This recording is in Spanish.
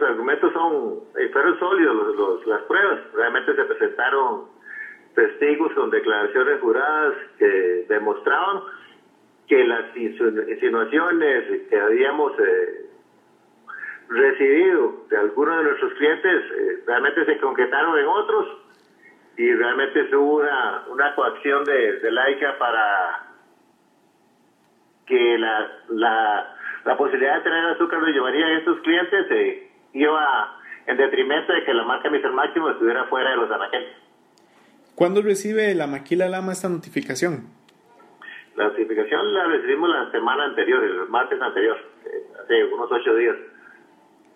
los argumentos son, eh, fueron sólidos los, las pruebas. Realmente se presentaron testigos con declaraciones juradas que demostraban que las insinuaciones que habíamos eh, recibido de algunos de nuestros clientes eh, realmente se concretaron en otros y realmente hubo una, una coacción de, de laica para que la, la, la posibilidad de tener azúcar lo llevaría a estos clientes eh, iba en detrimento de que la marca Mr. Máximo estuviera fuera de los anaqueles. ¿Cuándo recibe la Maquila Lama esta notificación? La notificación la recibimos la semana anterior, el martes anterior, eh, hace unos ocho días.